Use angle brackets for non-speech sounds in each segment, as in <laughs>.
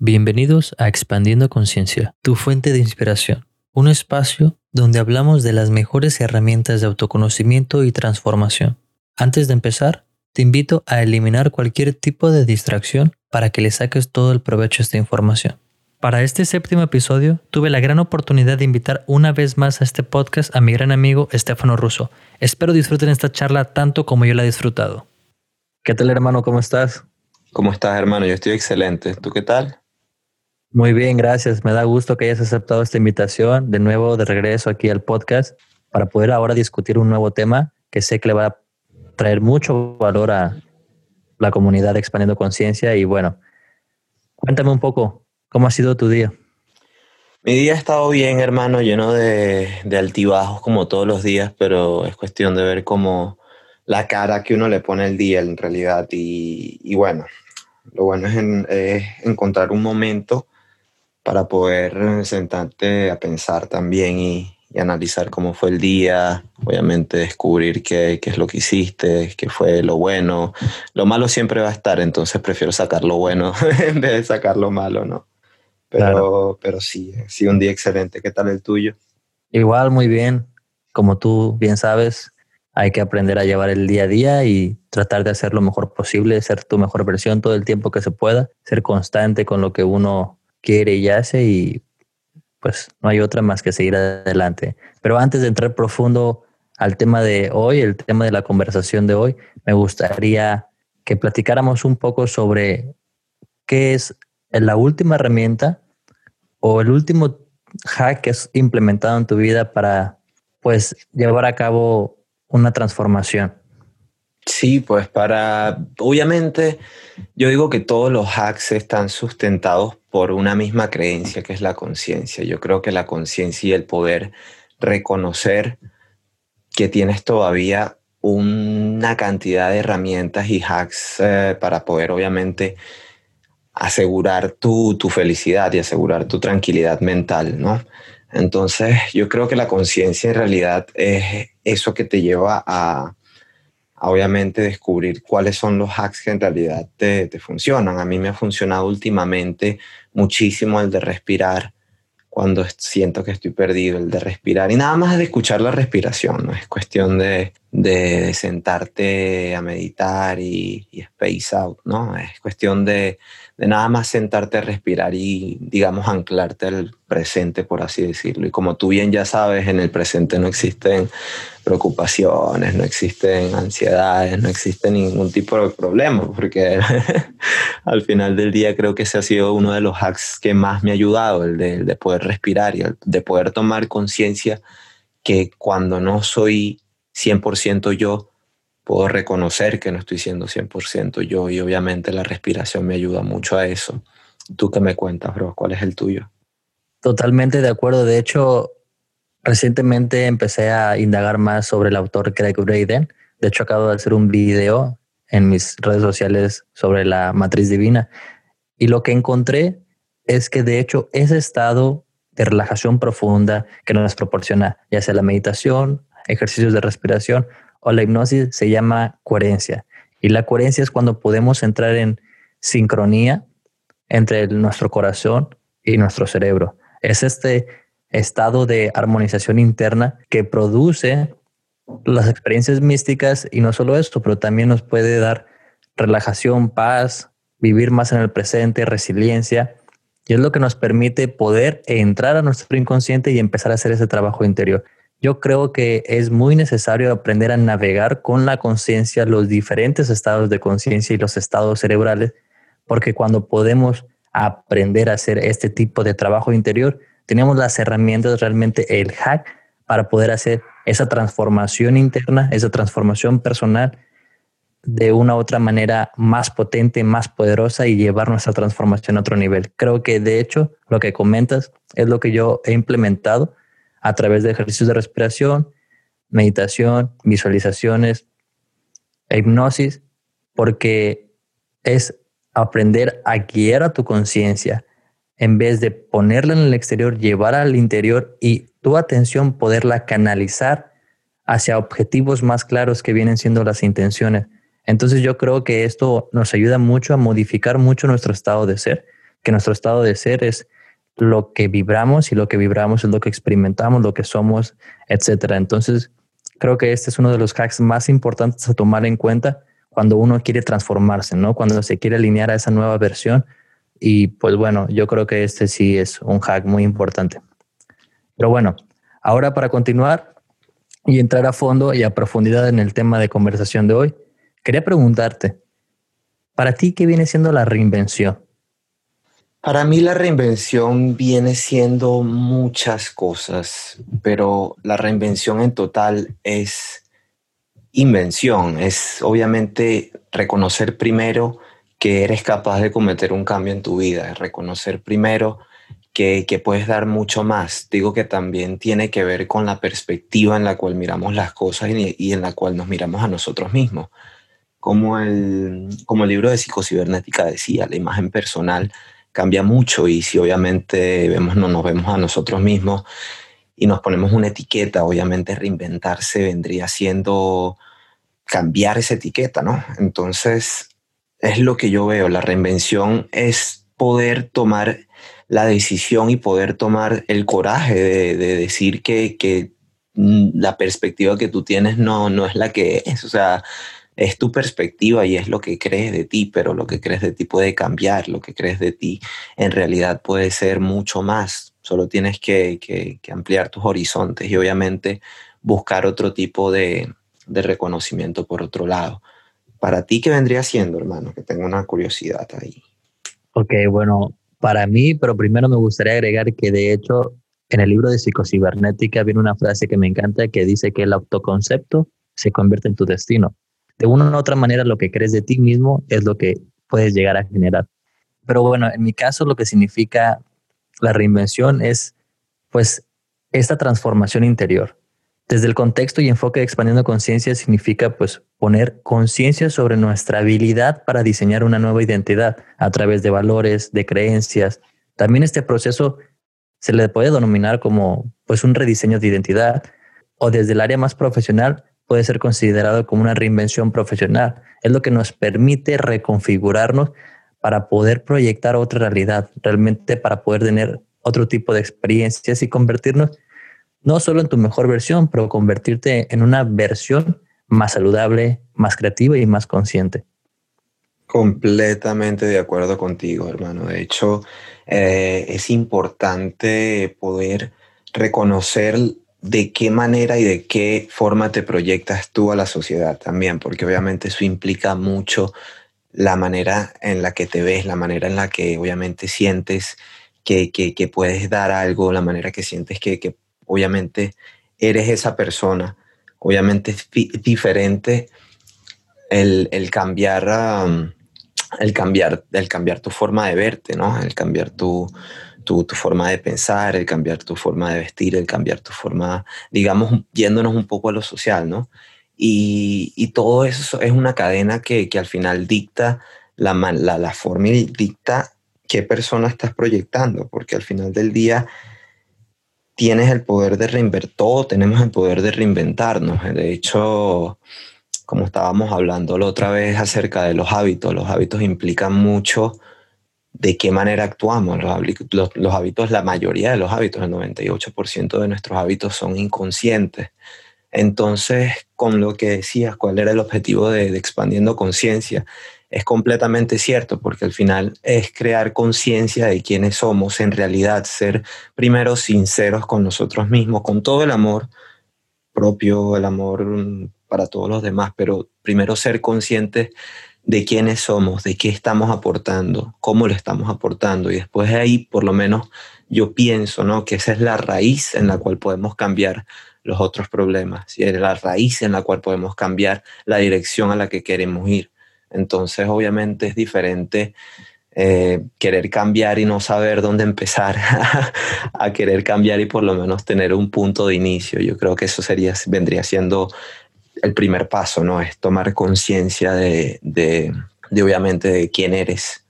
Bienvenidos a Expandiendo Conciencia, tu fuente de inspiración, un espacio donde hablamos de las mejores herramientas de autoconocimiento y transformación. Antes de empezar, te invito a eliminar cualquier tipo de distracción para que le saques todo el provecho a esta información. Para este séptimo episodio, tuve la gran oportunidad de invitar una vez más a este podcast a mi gran amigo Estefano Russo. Espero disfruten esta charla tanto como yo la he disfrutado. ¿Qué tal hermano? ¿Cómo estás? ¿Cómo estás hermano? Yo estoy excelente. ¿Tú qué tal? Muy bien, gracias. Me da gusto que hayas aceptado esta invitación de nuevo de regreso aquí al podcast para poder ahora discutir un nuevo tema que sé que le va a traer mucho valor a la comunidad expandiendo conciencia y bueno, cuéntame un poco, ¿Cómo ha sido tu día? Mi día ha estado bien, hermano, lleno de, altibajos como todos los días, pero es cuestión de ver cómo la cara que uno le pone al día en realidad. Y, bueno, lo bueno es, encontrar un momento para poder sentarte a pensar también y, analizar cómo fue el día, obviamente descubrir qué, qué, es lo que hiciste, qué fue lo bueno. Lo malo siempre va a estar, entonces prefiero sacar lo bueno <laughs> en vez de sacar lo malo, ¿no? Pero, pero sí, sí, un día excelente. ¿Qué tal el tuyo? Igual, muy bien. Como tú bien sabes, hay que aprender a llevar el día a día y tratar de hacer lo mejor posible, ser tu mejor versión todo el tiempo que se pueda, ser constante con lo que uno hace y pues no hay otra más que seguir adelante. Pero antes de entrar profundo al tema de hoy, el tema de la conversación de hoy, me gustaría que platicáramos un poco sobre qué es la última herramienta o el último hack que has implementado en tu vida para pues llevar a cabo una transformación? Sí, pues para, obviamente, yo digo que todos los hacks están sustentados por una misma creencia, que es la conciencia. Yo creo que la conciencia y el poder reconocer que tienes todavía una cantidad de herramientas y hacks eh, para poder, obviamente, asegurar tu, tu felicidad y asegurar tu tranquilidad mental, ¿no? Entonces, yo creo que la conciencia en realidad es eso que te lleva a, obviamente descubrir cuáles son los hacks que en realidad te, te, funcionan. A mí me ha funcionado últimamente muchísimo el de respirar cuando siento que estoy perdido, el de respirar y nada más de escuchar la respiración, ¿no? Es cuestión de, de sentarte a meditar y, y space out, ¿no? Es cuestión de, de nada más sentarte a respirar y, digamos, anclarte al presente, por así decirlo. Y como tú bien ya sabes, en el presente no existen preocupaciones, no existen ansiedades, no existe ningún tipo de problema, porque <laughs> al final del día creo que ese ha sido uno de los hacks que más me ha ayudado, el de, de poder respirar y el de poder tomar conciencia que cuando no soy 100% yo, puedo reconocer que no estoy siendo 100% yo y obviamente la respiración me ayuda mucho a eso. ¿Tú qué me cuentas, bro? ¿Cuál es el tuyo? Totalmente de acuerdo. De hecho, recientemente empecé a indagar más sobre el autor Craig Braden. De hecho, acabo de hacer un video en mis redes sociales sobre la matriz divina. Y lo que encontré es que de hecho ese estado de relajación profunda que nos proporciona, ya sea la meditación, ejercicios de respiración o la hipnosis se llama coherencia. Y la coherencia es cuando podemos entrar en sincronía entre nuestro corazón y nuestro cerebro. Es este estado de armonización interna que produce las experiencias místicas y no solo esto, pero también nos puede dar relajación, paz, vivir más en el presente, resiliencia. Y es lo que nos permite poder entrar a nuestro inconsciente y empezar a hacer ese trabajo interior. Yo creo que es muy necesario aprender a navegar con la conciencia los diferentes estados de conciencia y los estados cerebrales, porque cuando podemos aprender a hacer este tipo de trabajo interior, tenemos las herramientas, realmente el hack para poder hacer esa transformación interna, esa transformación personal de una u otra manera más potente, más poderosa y llevar nuestra transformación a otro nivel. Creo que de hecho lo que comentas es lo que yo he implementado a través de ejercicios de respiración, meditación, visualizaciones, hipnosis, porque es aprender a guiar a tu conciencia en vez de ponerla en el exterior, llevar al interior y tu atención poderla canalizar hacia objetivos más claros que vienen siendo las intenciones. Entonces yo creo que esto nos ayuda mucho a modificar mucho nuestro estado de ser que nuestro estado de ser es lo que vibramos y lo que vibramos es lo que experimentamos, lo que somos, etcétera. Entonces, creo que este es uno de los hacks más importantes a tomar en cuenta cuando uno quiere transformarse, ¿no? Cuando se quiere alinear a esa nueva versión. Y pues bueno, yo creo que este sí es un hack muy importante. Pero bueno, ahora para continuar y entrar a fondo y a profundidad en el tema de conversación de hoy, quería preguntarte, ¿para ti qué viene siendo la reinvención? Para mí la reinvención viene siendo muchas cosas, pero la reinvención en total es invención, es obviamente reconocer primero que eres capaz de cometer un cambio en tu vida, es reconocer primero que, puedes dar mucho más. Digo que también tiene que ver con la perspectiva en la cual miramos las cosas y, en la cual nos miramos a nosotros mismos. Como el, como el libro de psicocibernética decía, la imagen personal cambia mucho y si obviamente vemos, no nos vemos a nosotros mismos y nos ponemos una etiqueta, obviamente reinventarse vendría siendo cambiar esa etiqueta, ¿no? Entonces, es lo que yo veo, la reinvención es poder tomar la decisión y poder tomar el coraje de, decir que, que, la perspectiva que tú tienes no, no es la que es, o sea, es tu perspectiva y es lo que crees de ti, pero lo que crees de ti puede cambiar, lo que crees de ti en realidad puede ser mucho más, solo tienes que, que, ampliar tus horizontes y obviamente buscar otro tipo de, de reconocimiento por otro lado. Para ti, ¿qué vendría siendo, hermano? Que tengo una curiosidad ahí. Ok, bueno, para mí, pero primero me gustaría agregar que de hecho en el libro de psicocibernética viene una frase que me encanta que dice que el autoconcepto se convierte en tu destino de una u otra manera lo que crees de ti mismo es lo que puedes llegar a generar. Pero bueno, en mi caso lo que significa la reinvención es pues esta transformación interior. Desde el contexto y enfoque de expandiendo conciencia significa pues poner conciencia sobre nuestra habilidad para diseñar una nueva identidad a través de valores, de creencias. También este proceso se le puede denominar como pues un rediseño de identidad o desde el área más profesional puede ser considerado como una reinvención profesional. Es lo que nos permite reconfigurarnos para poder proyectar otra realidad, realmente para poder tener otro tipo de experiencias y convertirnos no solo en tu mejor versión, pero convertirte en una versión más saludable, más creativa y más consciente. Completamente de acuerdo contigo, hermano. De hecho, eh, es importante poder reconocer de qué manera y de qué forma te proyectas tú a la sociedad también, porque obviamente eso implica mucho la manera en la que te ves, la manera en la que obviamente sientes que, que, puedes dar algo, la manera que sientes que, que obviamente eres esa persona. Obviamente es diferente el, el cambiar, el, cambiar, el cambiar tu forma de verte, ¿no? El cambiar tu, tu, forma de pensar, el cambiar tu forma de vestir, el cambiar tu forma, digamos, yéndonos un poco a lo social, ¿no? Y, todo eso es una cadena que, al final dicta la, la, la, forma y dicta qué persona estás proyectando, porque al final del día tienes el poder de reinventar, todos tenemos el poder de reinventarnos. De hecho, como estábamos hablando la otra vez acerca de los hábitos, los hábitos implican mucho de qué manera actuamos. Los, hábitos, la mayoría de los hábitos, el 98% de nuestros hábitos son inconscientes. Entonces, con lo que decías, cuál era el objetivo de, expandiendo conciencia, es completamente cierto, porque al final es crear conciencia de quiénes somos, en realidad ser primero sinceros con nosotros mismos, con todo el amor propio, el amor para todos los demás, pero primero ser conscientes de quiénes somos, de qué estamos aportando, cómo lo estamos aportando. Y después de ahí, por lo menos, yo pienso ¿no? que esa es la raíz en la cual podemos cambiar los otros problemas, y es la raíz en la cual podemos cambiar la dirección a la que queremos ir. Entonces, obviamente es diferente eh, querer cambiar y no saber dónde empezar <laughs> a querer cambiar y por lo menos tener un punto de inicio. Yo creo que eso sería, vendría siendo el primer paso, ¿no? Es tomar conciencia de, de, obviamente, de quién eres.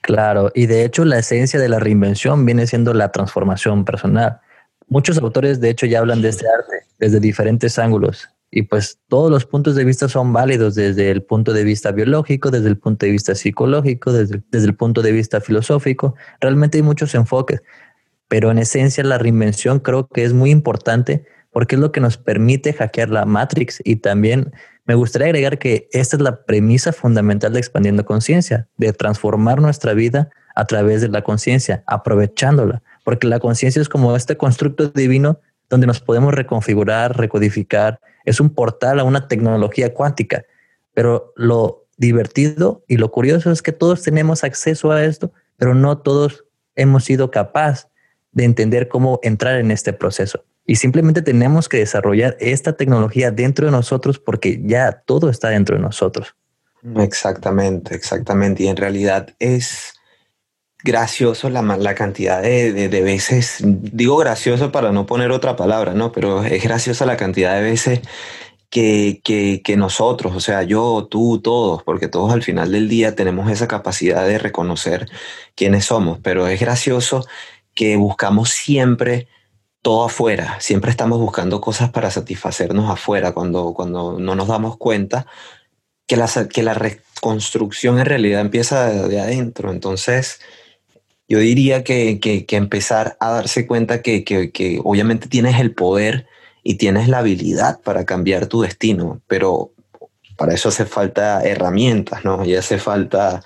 Claro, y de hecho la esencia de la reinvención viene siendo la transformación personal. Muchos autores, de hecho, ya hablan de este arte desde diferentes ángulos. Y pues todos los puntos de vista son válidos desde el punto de vista biológico, desde el punto de vista psicológico, desde, desde el punto de vista filosófico. Realmente hay muchos enfoques, pero en esencia la reinvención creo que es muy importante porque es lo que nos permite hackear la Matrix. Y también me gustaría agregar que esta es la premisa fundamental de expandiendo conciencia, de transformar nuestra vida a través de la conciencia, aprovechándola, porque la conciencia es como este constructo divino donde nos podemos reconfigurar, recodificar, es un portal a una tecnología cuántica, pero lo divertido y lo curioso es que todos tenemos acceso a esto, pero no todos hemos sido capaces de entender cómo entrar en este proceso. Y simplemente tenemos que desarrollar esta tecnología dentro de nosotros porque ya todo está dentro de nosotros. Exactamente, exactamente. Y en realidad es gracioso la, la cantidad de, de, veces, digo gracioso para no poner otra palabra, ¿no? Pero es graciosa la cantidad de veces que, que, que, nosotros, o sea, yo, tú, todos, porque todos al final del día tenemos esa capacidad de reconocer quiénes somos, pero es gracioso que buscamos siempre todo afuera, siempre estamos buscando cosas para satisfacernos afuera cuando, cuando no nos damos cuenta que la, que la reconstrucción en realidad empieza de, adentro. Entonces, yo diría que, que, que empezar a darse cuenta que, que, obviamente tienes el poder y tienes la habilidad para cambiar tu destino, pero para eso hace falta herramientas, ¿no? Y hace falta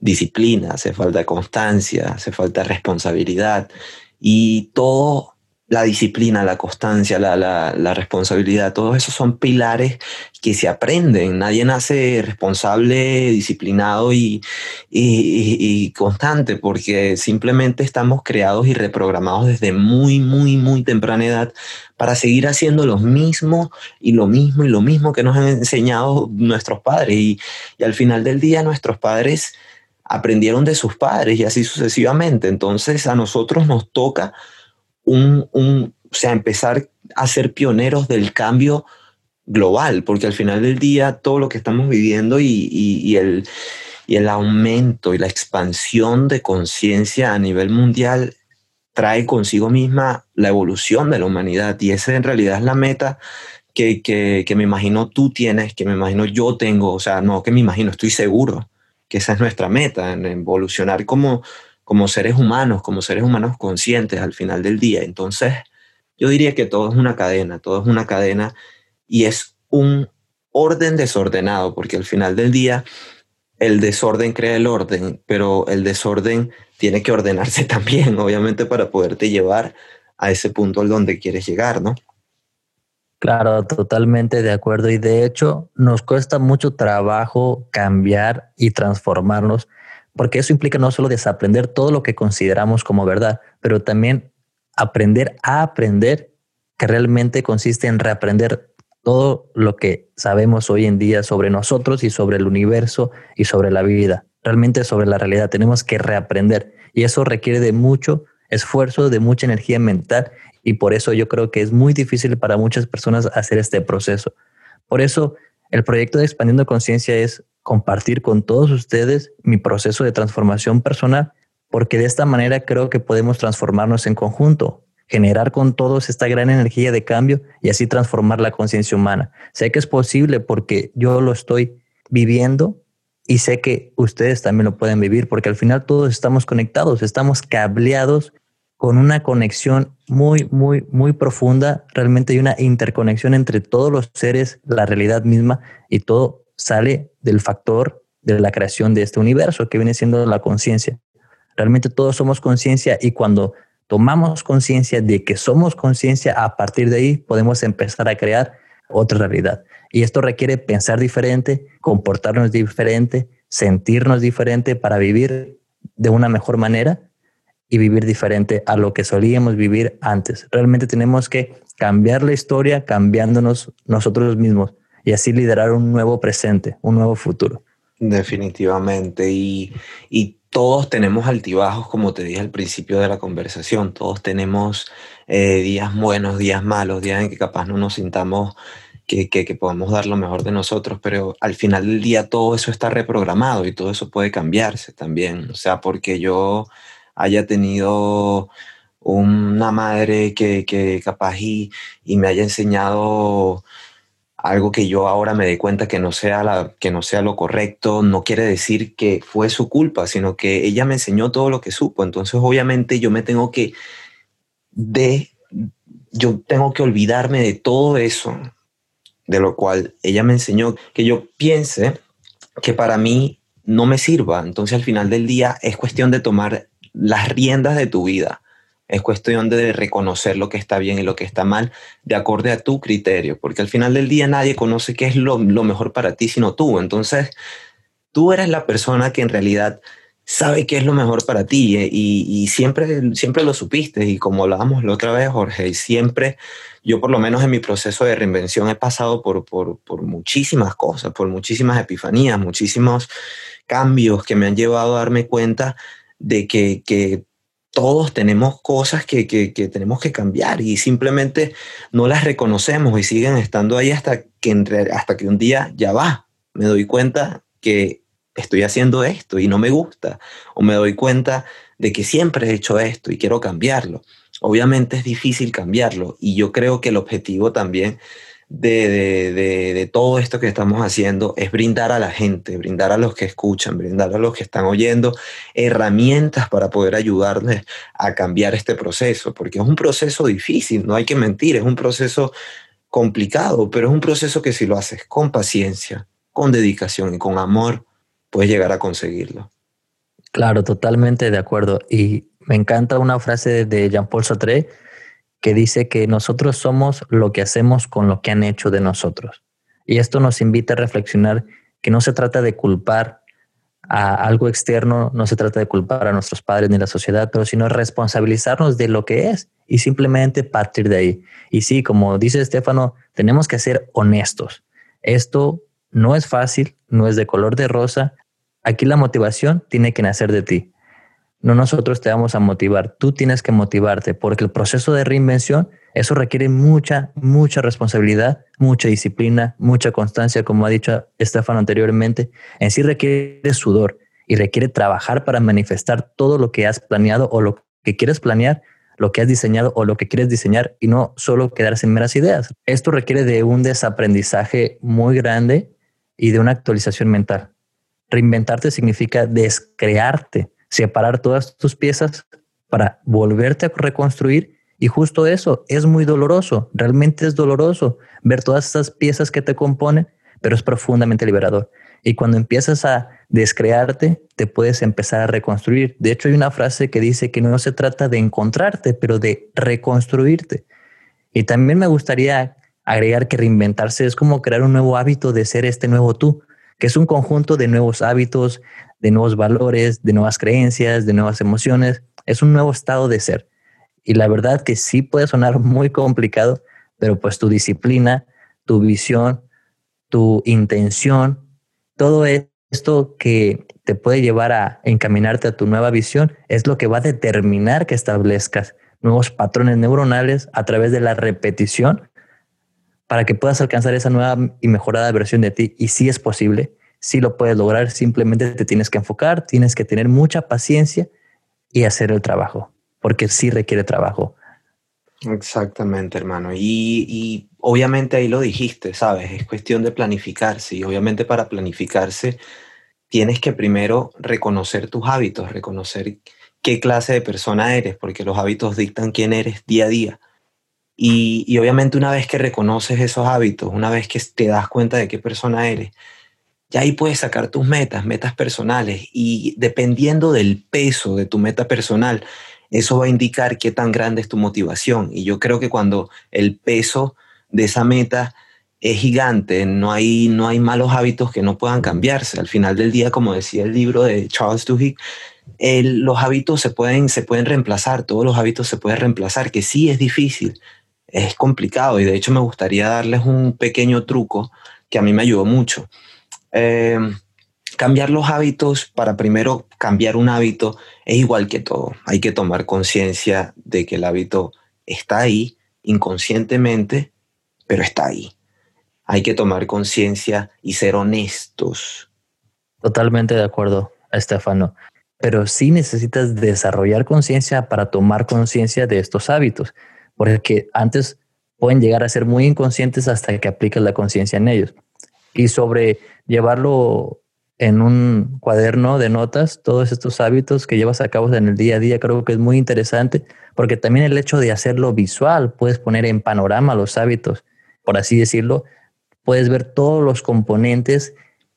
disciplina, hace falta constancia, hace falta responsabilidad y todo la disciplina, la constancia, la, la, responsabilidad, todos esos son pilares que se aprenden. Nadie nace responsable, disciplinado y, y, y, constante porque simplemente estamos creados y reprogramados desde muy, muy, muy temprana edad para seguir haciendo lo mismo y lo mismo y lo mismo que nos han enseñado nuestros padres. Y, y al final del día nuestros padres aprendieron de sus padres y así sucesivamente. Entonces a nosotros nos toca un, un, o sea, empezar a ser pioneros del cambio global, porque al final del día todo lo que estamos viviendo y, y, el, y el aumento y la expansión de conciencia a nivel mundial trae consigo misma la evolución de la humanidad. Y esa en realidad es la meta que, que, que, me imagino tú tienes, que me imagino yo tengo, o sea, no que me imagino, estoy seguro que esa es nuestra meta, en evolucionar como, como seres humanos, como seres humanos conscientes al final del día. Entonces, yo diría que todo es una cadena, todo es una cadena y es un orden desordenado, porque al final del día el desorden crea el orden, pero el desorden tiene que ordenarse <laughs> también, obviamente, para poderte llevar a ese punto al donde quieres llegar, ¿no? Claro, totalmente de acuerdo. Y de hecho, nos cuesta mucho trabajo cambiar y transformarnos porque eso implica no solo desaprender todo lo que consideramos como verdad, pero también aprender a aprender, que realmente consiste en reaprender todo lo que sabemos hoy en día sobre nosotros y sobre el universo y sobre la vida, realmente sobre la realidad. Tenemos que reaprender y eso requiere de mucho esfuerzo, de mucha energía mental y por eso yo creo que es muy difícil para muchas personas hacer este proceso. Por eso el proyecto de Expandiendo Conciencia es compartir con todos ustedes mi proceso de transformación personal, porque de esta manera creo que podemos transformarnos en conjunto, generar con todos esta gran energía de cambio y así transformar la conciencia humana. Sé que es posible porque yo lo estoy viviendo y sé que ustedes también lo pueden vivir porque al final todos estamos conectados, estamos cableados con una conexión muy, muy, muy profunda. Realmente hay una interconexión entre todos los seres, la realidad misma y todo sale del factor de la creación de este universo que viene siendo la conciencia. Realmente todos somos conciencia y cuando tomamos conciencia de que somos conciencia, a partir de ahí podemos empezar a crear otra realidad. Y esto requiere pensar diferente, comportarnos diferente, sentirnos diferente para vivir de una mejor manera y vivir diferente a lo que solíamos vivir antes. Realmente tenemos que cambiar la historia cambiándonos nosotros mismos y así liderar un nuevo presente, un nuevo futuro. Definitivamente. Y, y todos tenemos altibajos, como te dije al principio de la conversación. Todos tenemos eh, días buenos, días malos, días en que capaz no nos sintamos que, que, que, podemos dar lo mejor de nosotros, pero al final del día todo eso está reprogramado y todo eso puede cambiarse también. O sea, porque yo haya tenido una madre que, que capaz y, y me haya enseñado algo que yo ahora me dé cuenta que no sea la, que no sea lo correcto, no quiere decir que fue su culpa, sino que ella me enseñó todo lo que supo. Entonces, obviamente, yo me tengo que de yo tengo que olvidarme de todo eso, de lo cual ella me enseñó, que yo piense que para mí no me sirva. Entonces, al final del día es cuestión de tomar las riendas de tu vida es cuestión de reconocer lo que está bien y lo que está mal de acorde a tu criterio, porque al final del día nadie conoce qué es lo, mejor para ti sino tú. Entonces, tú eres la persona que en realidad sabe qué es lo mejor para ti eh, y, siempre, siempre lo supiste. Y como hablábamos la otra vez, Jorge, siempre, yo por lo menos en mi proceso de reinvención he pasado por, por, por muchísimas cosas, por muchísimas epifanías, muchísimos cambios que me han llevado a darme cuenta de que todos tenemos cosas que, tenemos que cambiar y simplemente no las reconocemos y siguen estando ahí hasta que, hasta que un día ya va. Me doy cuenta que estoy haciendo esto y no me gusta o me doy cuenta de que siempre he hecho esto y quiero cambiarlo. Obviamente es difícil cambiarlo y yo creo que el objetivo también de, todo esto que estamos haciendo es brindar a la gente, brindar a los que escuchan, brindar a los que están oyendo herramientas para poder ayudarles a cambiar este proceso, porque es un proceso difícil, no hay que mentir, es un proceso complicado, pero es un proceso que si lo haces con paciencia, con dedicación y con amor, puedes llegar a conseguirlo. Claro, totalmente de acuerdo. Y me encanta una frase de Jean-Paul Sartre que dice que nosotros somos lo que hacemos con lo que han hecho de nosotros. Y esto nos invita a reflexionar que no se trata de culpar a algo externo, no se trata de culpar a nuestros padres ni a la sociedad, pero sino responsabilizarnos de lo que es y simplemente partir de ahí. Y sí, como dice Estefano, tenemos que ser honestos. Esto no es fácil, no es de color de rosa. Aquí la motivación tiene que nacer de ti. No nosotros te vamos a motivar, tú tienes que motivarte, porque el proceso de reinvención, eso requiere mucha, mucha responsabilidad, mucha disciplina, mucha constancia, como ha dicho Estefano anteriormente. En sí requiere sudor y requiere trabajar para manifestar todo lo que has planeado o lo que quieres planear, lo que has diseñado o lo que quieres diseñar y no solo quedarse en meras ideas. Esto requiere de un desaprendizaje muy grande y de una actualización mental. Reinventarte significa descrearte separar todas tus piezas para volverte a reconstruir. Y justo eso es muy doloroso, realmente es doloroso ver todas estas piezas que te componen, pero es profundamente liberador. Y cuando empiezas a descrearte, te puedes empezar a reconstruir. De hecho, hay una frase que dice que no se trata de encontrarte, pero de reconstruirte. Y también me gustaría agregar que reinventarse es como crear un nuevo hábito de ser este nuevo tú, que es un conjunto de nuevos hábitos, de nuevos valores, de nuevas creencias, de nuevas emociones. Es un nuevo estado de ser. Y la verdad que sí puede sonar <laughs> muy complicado, pero pues tu disciplina, tu visión, tu intención, todo esto que te puede llevar a encaminarte a tu nueva visión es lo que va a determinar que establezcas nuevos patrones neuronales a través de la repetición para que puedas alcanzar esa nueva y mejorada versión de ti. Y sí es posible, sí lo puedes lograr, simplemente te tienes que enfocar, tienes que tener mucha paciencia y hacer el trabajo, porque sí requiere trabajo. Exactamente, hermano. Y, y, obviamente ahí lo dijiste, ¿sabes? Es cuestión de planificarse y obviamente para planificarse tienes que primero reconocer tus hábitos, reconocer qué clase de persona eres, porque los hábitos dictan quién eres día a día. Y, y obviamente una vez que reconoces esos hábitos, una vez que te das cuenta de qué persona eres, ya ahí puedes sacar tus metas, metas personales, y dependiendo del peso de tu meta personal, eso va a indicar qué tan grande es tu motivación. Y yo creo que cuando el peso de esa meta es gigante, no hay, no hay malos hábitos que no puedan cambiarse. Al final del día, como decía el libro de Charles Duhigg, los hábitos se pueden, se pueden reemplazar, todos los hábitos se pueden reemplazar, que sí es difícil, es complicado y de hecho me gustaría darles un pequeño truco que a mí me ayudó mucho. Em, cambiar los hábitos, para primero cambiar un hábito, es igual que todo. Hay que tomar conciencia de que el hábito está ahí inconscientemente, pero está ahí. Hay que tomar conciencia y ser honestos. Totalmente de acuerdo, Estefano. Pero sí necesitas desarrollar conciencia para tomar conciencia de estos hábitos, porque antes pueden llegar a ser muy inconscientes hasta que aplicas la conciencia en ellos. Y sobre llevarlo en un cuaderno de notas, todos estos hábitos que llevas a cabo en el día a día, creo que es muy interesante, porque también el hecho de hacerlo visual, puedes poner en panorama los hábitos, por así decirlo, puedes ver todos los componentes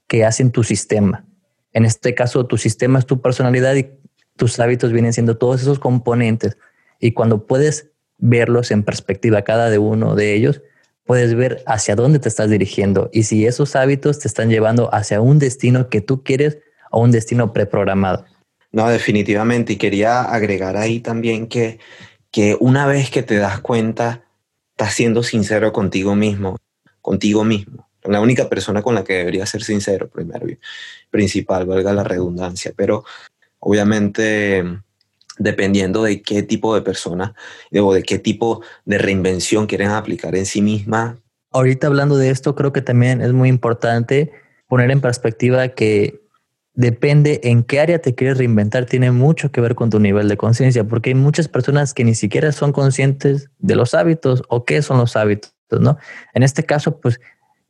que hacen tu sistema. En este caso, tu sistema es tu personalidad y tus hábitos vienen siendo todos esos componentes. Y cuando puedes verlos en perspectiva cada de uno de ellos, puedes ver hacia dónde te estás dirigiendo y si esos hábitos te están llevando hacia un destino que tú quieres o un destino preprogramado. No, definitivamente. Y quería agregar ahí también que, que una vez que te das cuenta, estás siendo sincero contigo mismo, contigo mismo. La única persona con la que debería ser sincero, primero, principal, valga la redundancia. Pero obviamente dependiendo de qué tipo de persona o de qué tipo de reinvención quieren aplicar en sí misma. Ahorita hablando de esto, creo que también es muy importante poner en perspectiva que depende en qué área te quieres reinventar, tiene mucho que ver con tu nivel de conciencia, porque hay muchas personas que ni siquiera son conscientes de los hábitos o qué son los hábitos, ¿no? En este caso, pues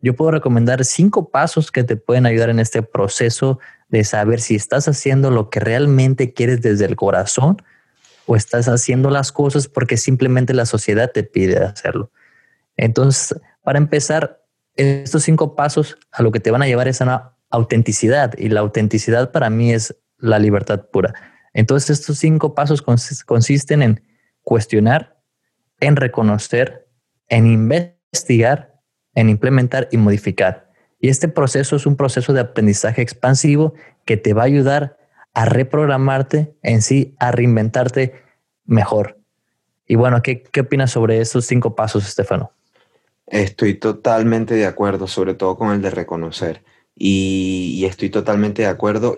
yo puedo recomendar cinco pasos que te pueden ayudar en este proceso de saber si estás haciendo lo que realmente quieres desde el corazón o estás haciendo las cosas porque simplemente la sociedad te pide hacerlo. Entonces, para empezar, estos cinco pasos a lo que te van a llevar es a una autenticidad y la autenticidad para mí es la libertad pura. Entonces, estos cinco pasos consisten en cuestionar, en reconocer, en investigar, en implementar y modificar. Y este proceso es un proceso de aprendizaje expansivo que te va a ayudar a reprogramarte en sí, a reinventarte mejor. Y bueno, ¿qué, qué opinas sobre estos cinco pasos, Estefano? Estoy totalmente de acuerdo, sobre todo con el de reconocer. Y, estoy totalmente de acuerdo.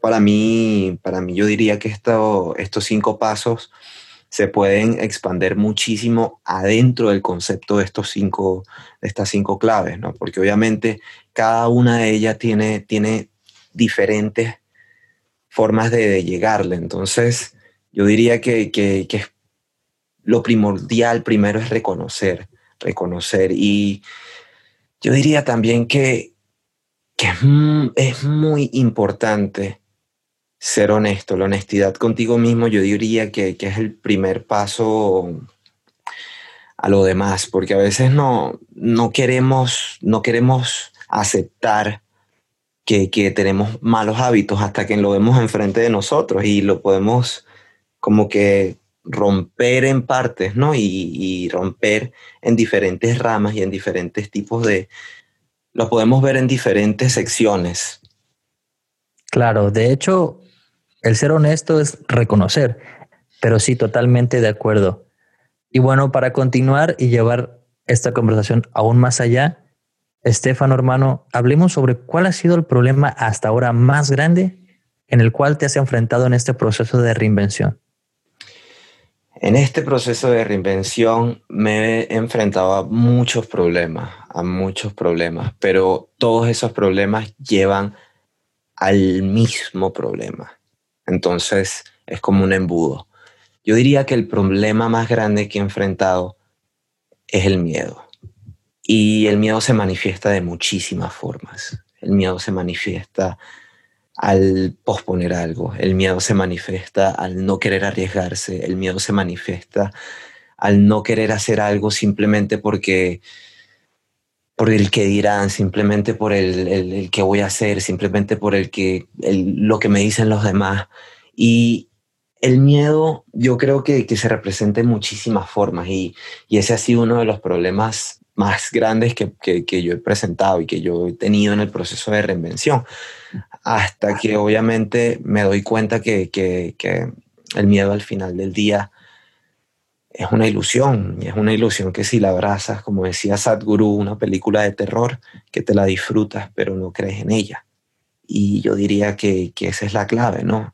Para mí, para mí yo diría que esto, estos cinco pasos se pueden expander muchísimo adentro del concepto de, estos cinco, de estas cinco claves, ¿no? Porque obviamente cada una de ellas tiene, tiene diferentes formas de, llegarle. Entonces, yo diría que, que, lo primordial primero es reconocer, reconocer. Y yo diría también que, que es muy importante ser honesto. La honestidad contigo mismo yo diría que, es el primer paso a lo demás, porque a veces no, no, queremos, no queremos aceptar que, tenemos malos hábitos hasta que lo vemos enfrente de nosotros y lo podemos como que romper en partes, ¿no? Y, y, romper en diferentes ramas y en diferentes tipos de... Lo podemos ver en diferentes secciones. Claro, de hecho, el ser honesto es reconocer, pero sí, totalmente de acuerdo. Y bueno, para continuar y llevar esta conversación aún más allá, Estefano, hermano, hablemos sobre cuál ha sido el problema hasta ahora más grande en el cual te has enfrentado en este proceso de reinvención. En este proceso de reinvención me he enfrentado a muchos problemas, a muchos problemas, pero todos esos problemas llevan al mismo problema. Entonces es como un embudo. Yo diría que el problema más grande que he enfrentado es el miedo. Y el miedo se manifiesta de muchísimas formas. El miedo se manifiesta al posponer algo, el miedo se manifiesta al no querer arriesgarse, el miedo se manifiesta al no querer hacer algo simplemente porque por el que dirán, simplemente por el, el, que voy a hacer, simplemente por el que lo que me dicen los demás. Y el miedo yo creo que, que se representa en muchísimas formas y, y, ese ha sido uno de los problemas más grandes que, que, que, yo he presentado y que yo he tenido en el proceso de reinvención. Hasta que obviamente me doy cuenta que el miedo al final del día es una ilusión, y es una ilusión que si la abrazas, como decía Sadhguru, una película de terror, que te la disfrutas, pero no crees en ella. Y yo diría que, que esa es la clave, ¿no?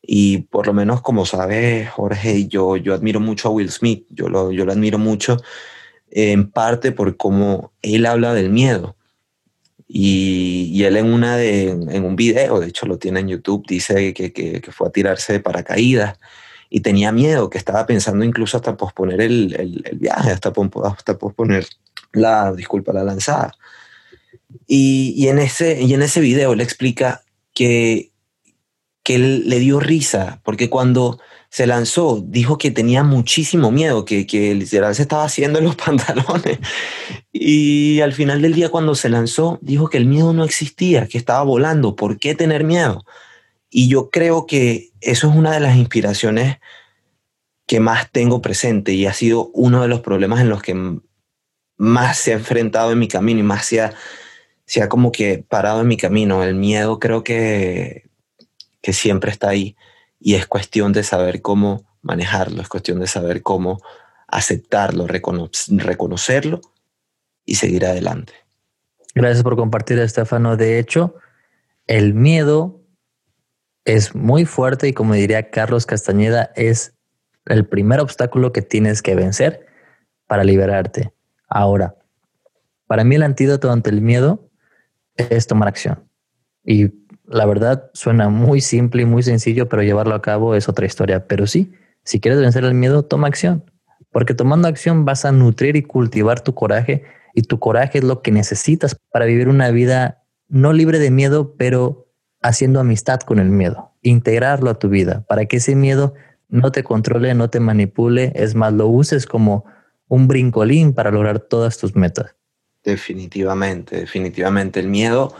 Y por lo menos, como sabes, Jorge, yo, yo admiro mucho a Will Smith, yo lo, yo lo admiro mucho en parte por cómo él habla del miedo. Y, y él en, una de, en un video, de hecho lo tiene en YouTube, dice que, que, que fue a tirarse de paracaídas y tenía miedo, que estaba pensando incluso hasta posponer el, viaje, hasta, posponer la, disculpa, la lanzada. Y, en ese, y en ese video le explica que, que él le dio risa, porque cuando se lanzó, dijo que tenía muchísimo miedo, que, que literal se estaba haciendo en los <laughs> pantalones. Y al final del día, cuando se lanzó, dijo que el miedo no existía, que estaba volando. ¿Por qué tener miedo? Y yo creo que eso es una de las inspiraciones que más tengo presente y ha sido uno de los problemas en los que más se ha enfrentado en mi camino y más se ha, se ha como que parado en mi camino. El miedo creo que, que siempre está ahí y es cuestión de saber cómo manejarlo, es cuestión de saber cómo aceptarlo, reconocerlo y seguir adelante. Gracias por compartir, Estefano. De hecho, el miedo es muy fuerte y como diría Carlos Castañeda, es el primer obstáculo que tienes que vencer para liberarte. Ahora, para mí el antídoto ante el miedo es tomar acción. Y la verdad suena muy simple y muy sencillo, pero llevarlo a cabo es otra historia. Pero sí, si quieres vencer el miedo, toma acción. Porque tomando acción vas a nutrir y cultivar tu coraje y tu coraje es lo que necesitas para vivir una vida no libre de miedo, pero haciendo amistad con el miedo, integrarlo a tu vida para que ese miedo no te controle, no te manipule, es más, lo uses como un brincolín para lograr todas tus metas. Definitivamente, definitivamente. El miedo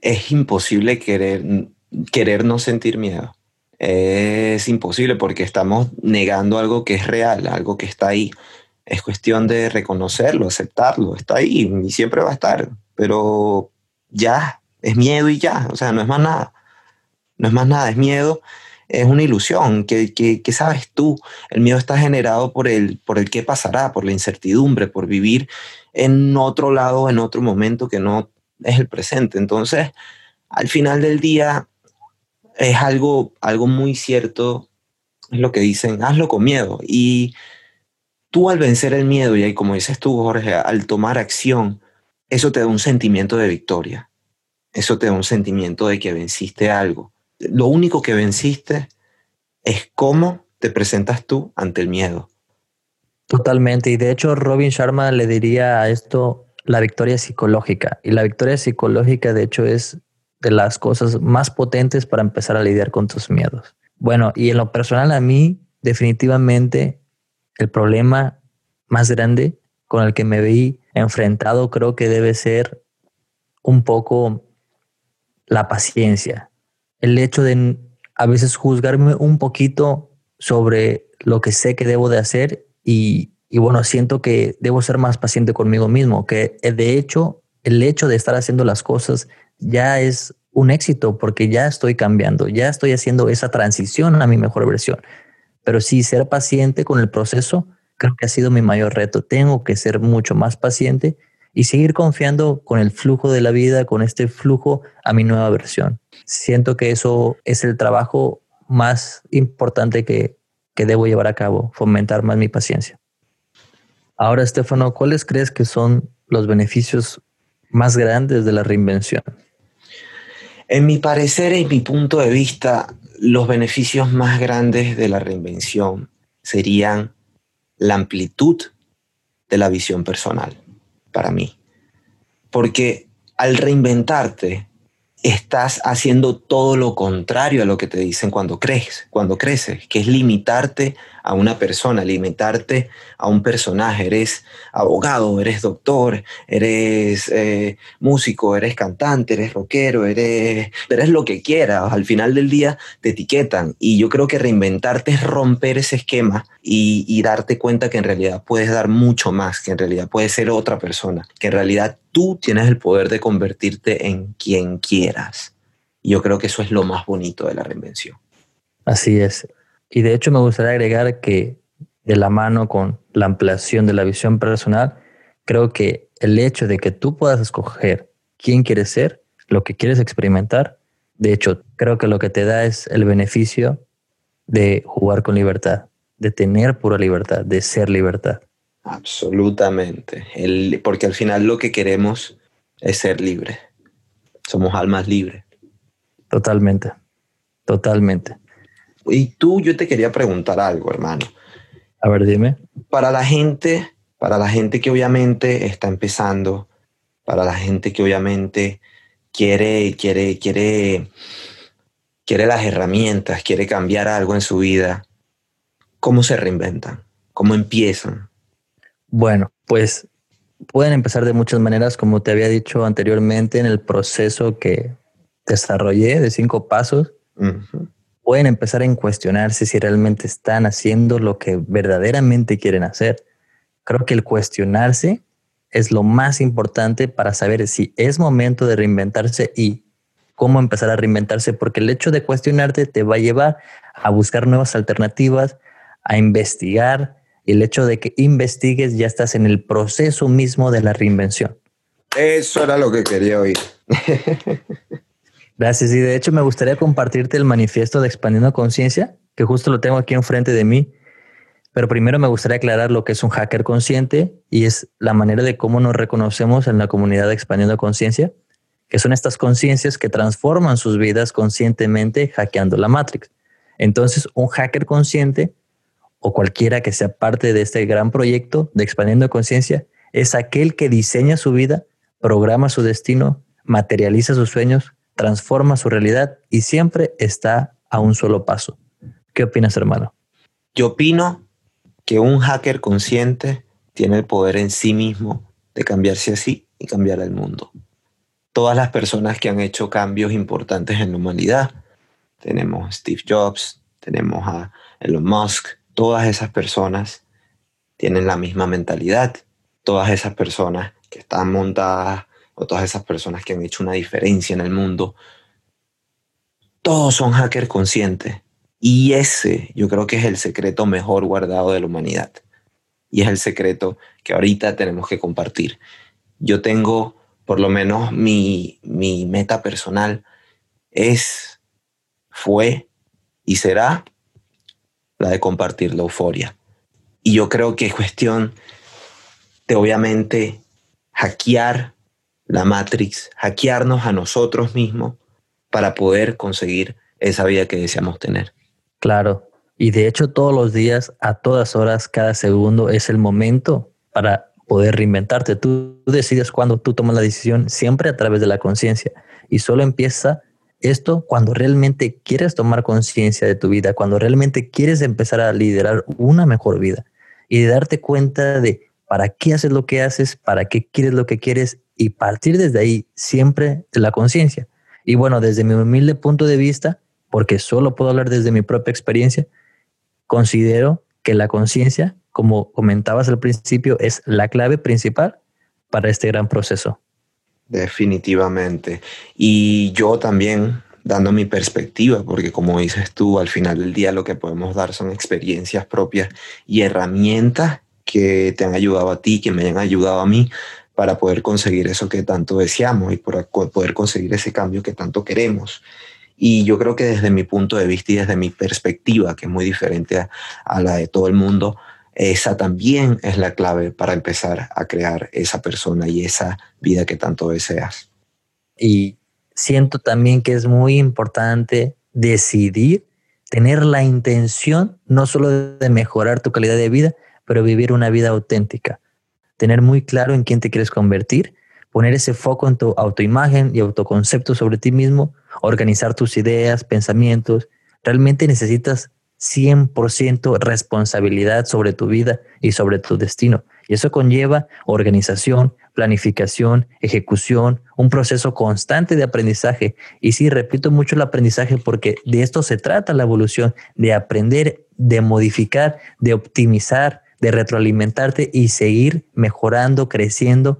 es imposible querer, querer no sentir miedo. Es imposible porque estamos negando algo que es real, algo que está ahí. Es cuestión de reconocerlo, aceptarlo, está ahí y siempre va a estar, pero ya, es miedo y ya, o sea, no es más nada. No es más nada, es miedo, es una ilusión. ¿Qué, sabes tú? El miedo está generado por el, por el qué pasará, por la incertidumbre, por vivir en otro lado, en otro momento que no es el presente. Entonces, al final del día, es algo, algo muy cierto, es lo que dicen, hazlo con miedo. Y tú al vencer el miedo, y ahí como dices tú, Jorge, al tomar acción, eso te da un sentimiento de victoria eso te da un sentimiento de que venciste algo. Lo único que venciste es cómo te presentas tú ante el miedo. Totalmente. Y de hecho, Robin Sharma le diría a esto la victoria psicológica. Y la victoria psicológica, de hecho, es de las cosas más potentes para empezar a lidiar con tus miedos. Bueno, y en lo personal, a mí, definitivamente, el problema más grande con el que me vi enfrentado creo que debe ser un poco la paciencia, el hecho de a veces juzgarme un poquito sobre lo que sé que debo de hacer y, bueno, siento que debo ser más paciente conmigo mismo, que eh, de hecho el hecho de estar haciendo las cosas ya es un éxito porque ya estoy cambiando, ya estoy haciendo esa transición a mi mejor versión. Pero sí, ser paciente con el proceso creo que ha sido mi mayor reto. Tengo que ser mucho más paciente y seguir confiando con el flujo de la vida, con este flujo a mi nueva versión. Siento que eso es el trabajo más importante que, que debo llevar a cabo, fomentar más mi paciencia. Ahora, Estefano, ¿cuáles crees que son los beneficios más grandes de la reinvención? En mi parecer, en mi punto de vista, los beneficios más grandes de la reinvención serían la amplitud de la visión personal para mí. Porque al reinventarte, estás haciendo todo lo contrario a lo que te dicen cuando crees, cuando creces, que es limitarte a una persona, limitarte a un personaje. Eres abogado, eres doctor, eres eh, músico, eres cantante, eres rockero, eres, eres lo que quieras. Al final del día te etiquetan y yo creo que reinventarte es romper ese esquema y, darte cuenta que en realidad puedes dar mucho más, que en realidad puedes ser otra persona, que en realidad tú tienes el poder de convertirte en quien quieras. Yo creo que eso es lo más bonito de la reinvención. Así es. Y de hecho me gustaría agregar que de la mano con la ampliación de la visión personal, creo que el hecho de que tú puedas escoger quién quieres ser, lo que quieres experimentar, de hecho, creo que lo que te da es el beneficio de jugar con libertad, de tener pura libertad, de ser libertad. Absolutamente, el, porque al final lo que queremos es ser libres. Somos almas libres. Totalmente, totalmente. Y tú, yo te quería preguntar algo, hermano. A ver, dime. Para la gente, para la gente que obviamente está empezando, para la gente que obviamente quiere, quiere, quiere, quiere las herramientas, quiere cambiar algo en su vida, ¿cómo se reinventan? ¿Cómo empiezan? Bueno, pues pueden empezar de muchas maneras, como te había dicho anteriormente en el proceso que desarrollé de cinco pasos. Pueden empezar en cuestionarse si realmente están haciendo lo que verdaderamente quieren hacer. Creo que el cuestionarse es lo más importante para saber si es momento de reinventarse y cómo empezar a reinventarse, porque el hecho de cuestionarte te va a llevar a buscar nuevas alternativas, a investigar, y el hecho de que investigues ya estás en el proceso mismo de la reinvención. Eso era lo que quería oír. <laughs> Gracias. Y de hecho me gustaría compartirte el manifiesto de Expandiendo Conciencia, que justo lo tengo aquí enfrente de mí. Pero primero me gustaría aclarar lo que es un hacker consciente y es la manera de cómo nos reconocemos en la comunidad de Expandiendo Conciencia, que son estas conciencias que transforman sus vidas conscientemente hackeando la Matrix. Entonces, un hacker consciente o cualquiera que sea parte de este gran proyecto de Expandiendo Conciencia es aquel que diseña su vida, programa su destino, materializa sus sueños, transforma su realidad y siempre está a un solo paso. ¿Qué opinas, hermano? Yo opino que un hacker consciente tiene el poder en sí mismo de cambiarse así y cambiar el mundo. Todas las personas que han hecho cambios importantes en la humanidad, tenemos a Steve Jobs, tenemos a Elon Musk, todas esas personas tienen la misma mentalidad. Todas esas personas que están montadas o todas esas personas que han hecho una diferencia en el mundo, todos son hackers conscientes. Y ese yo creo que es el secreto mejor guardado de la humanidad. Y es el secreto que ahorita tenemos que compartir. Yo tengo, por lo menos mi, mi meta personal es, fue y será la de compartir la euforia. Y yo creo que es cuestión de obviamente hackear la Matrix, hackearnos a nosotros mismos para poder conseguir esa vida que deseamos tener. Claro, y de hecho todos los días, a todas horas, cada segundo es el momento para poder reinventarte. Tú decides cuando tú tomas la decisión, siempre a través de la conciencia. Y solo empieza esto cuando realmente quieres tomar conciencia de tu vida, cuando realmente quieres empezar a liderar una mejor vida y de darte cuenta de para qué haces lo que haces, para qué quieres lo que quieres y partir desde ahí siempre la conciencia. Y bueno, desde mi humilde punto de vista, porque solo puedo hablar desde mi propia experiencia, considero que la conciencia, como comentabas al principio, es la clave principal para este gran proceso. Definitivamente. Y yo también dando mi perspectiva, porque como dices tú, al final del día lo que podemos dar son experiencias propias y herramientas que te han ayudado a ti, que me han ayudado a mí para poder conseguir eso que tanto deseamos y por poder conseguir ese cambio que tanto queremos. Y yo creo que desde mi punto de vista y desde mi perspectiva, que es muy diferente a, a la de todo el mundo, esa también es la clave para empezar a crear esa persona y esa vida que tanto deseas. Y siento también que es muy importante decidir, tener la intención no solo de mejorar tu calidad de vida, pero vivir una vida auténtica. Tener muy claro en quién te quieres convertir, poner ese foco en tu autoimagen y autoconcepto sobre ti mismo, organizar tus ideas, pensamientos. Realmente necesitas 100% responsabilidad sobre tu vida y sobre tu destino. Y eso conlleva organización, planificación, ejecución, un proceso constante de aprendizaje. Y sí, repito mucho el aprendizaje porque de esto se trata la evolución, de aprender, de modificar, de optimizar, de retroalimentarte y seguir mejorando, creciendo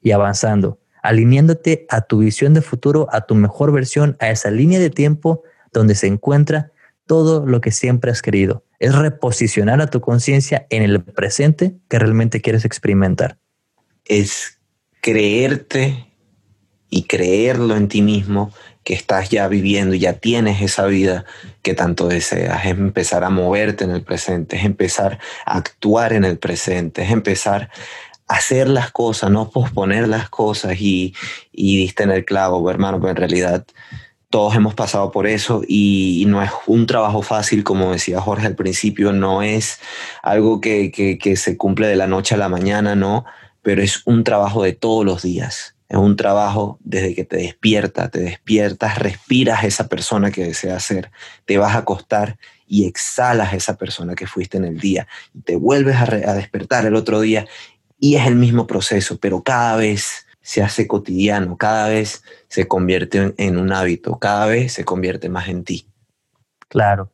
y avanzando, alineándote a tu visión de futuro, a tu mejor versión, a esa línea de tiempo donde se encuentra todo lo que siempre has querido. Es reposicionar a tu conciencia en el presente que realmente quieres experimentar. Es creerte y creerlo en ti mismo que estás ya viviendo y ya tienes esa vida que tanto deseas. Es empezar a moverte en el presente, es empezar a actuar en el presente, es empezar a hacer las cosas, no posponer las cosas y, y diste en el clavo, hermano, pero en realidad todos hemos pasado por eso y, no es un trabajo fácil, como decía Jorge al principio, no es algo que, que, se cumple de la noche a la mañana, no, pero es un trabajo de todos los días. Es un trabajo desde que te despiertas, te despiertas, respiras esa persona que deseas ser, te vas a acostar y exhalas esa persona que fuiste en el día y te vuelves a, a despertar el otro día y es el mismo proceso, pero cada vez se hace cotidiano, cada vez se convierte en, un hábito, cada vez se convierte más en ti. Claro.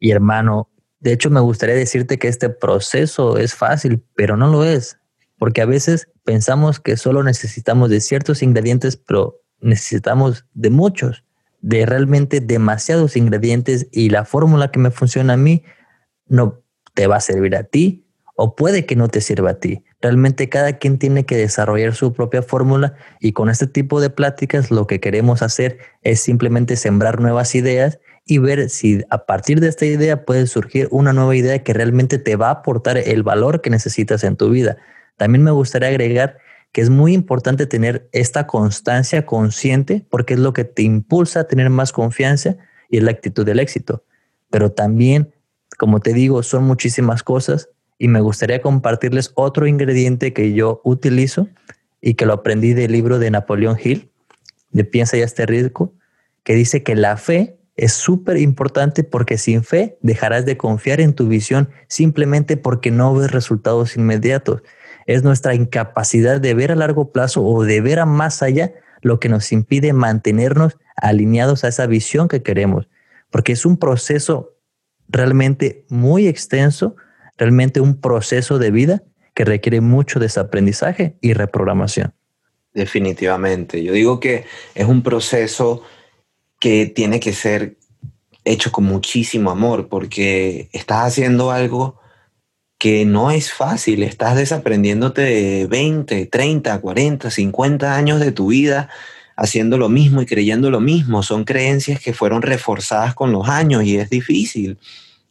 Y hermano, de hecho me gustaría decirte que este proceso es fácil, pero no lo es, porque a veces pensamos que solo necesitamos de ciertos ingredientes, pero necesitamos de muchos, de realmente demasiados ingredientes y la fórmula que me funciona a mí no te va a servir a ti o puede que no te sirva a ti. Realmente cada quien tiene que desarrollar su propia fórmula y con este tipo de pláticas lo que queremos hacer es simplemente sembrar nuevas ideas y ver si a partir de esta idea puede surgir una nueva idea que realmente te va a aportar el valor que necesitas en tu vida. También me gustaría agregar que es muy importante tener esta constancia consciente porque es lo que te impulsa a tener más confianza y es la actitud del éxito. Pero también, como te digo, son muchísimas cosas y me gustaría compartirles otro ingrediente que yo utilizo y que lo aprendí del libro de Napoleón Hill, de Piensa y esté rico, que dice que la fe es súper importante porque sin fe dejarás de confiar en tu visión simplemente porque no ves resultados inmediatos. Es nuestra incapacidad de ver a largo plazo o de ver a más allá lo que nos impide mantenernos alineados a esa visión que queremos, porque es un proceso realmente muy extenso realmente un proceso de vida que requiere mucho desaprendizaje y reprogramación. Definitivamente. Yo digo que es un proceso que tiene que ser hecho con muchísimo amor porque estás haciendo algo que no es fácil, estás desaprendiéndote de 20, 30, 40, 50 años de tu vida haciendo lo mismo y creyendo lo mismo. Son creencias que fueron reforzadas con los años y es difícil.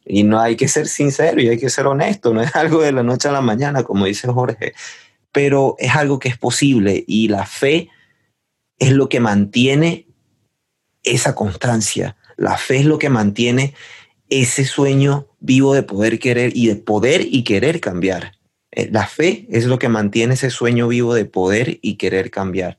Y no hay que ser sincero y hay que ser honesto, no es <laughs> algo de la noche a la mañana, como dice Jorge, pero es algo que es posible y la fe es lo que mantiene esa constancia. La fe es lo que mantiene ese sueño vivo de poder querer y de poder y querer cambiar. Eh, la fe es lo que mantiene ese sueño vivo de poder y querer cambiar.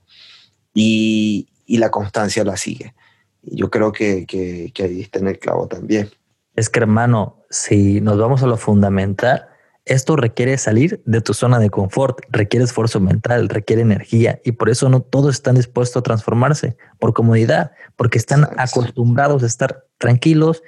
Y, la constancia la sigue. Yo creo que, que, que ahí está en el clavo también. Es que hermano, si nos vamos a lo fundamental, esto requiere salir de tu zona de confort, requiere esfuerzo mental, requiere energía y por eso no todos están dispuestos a transformarse por comodidad, porque están acostumbrados a estar tranquilos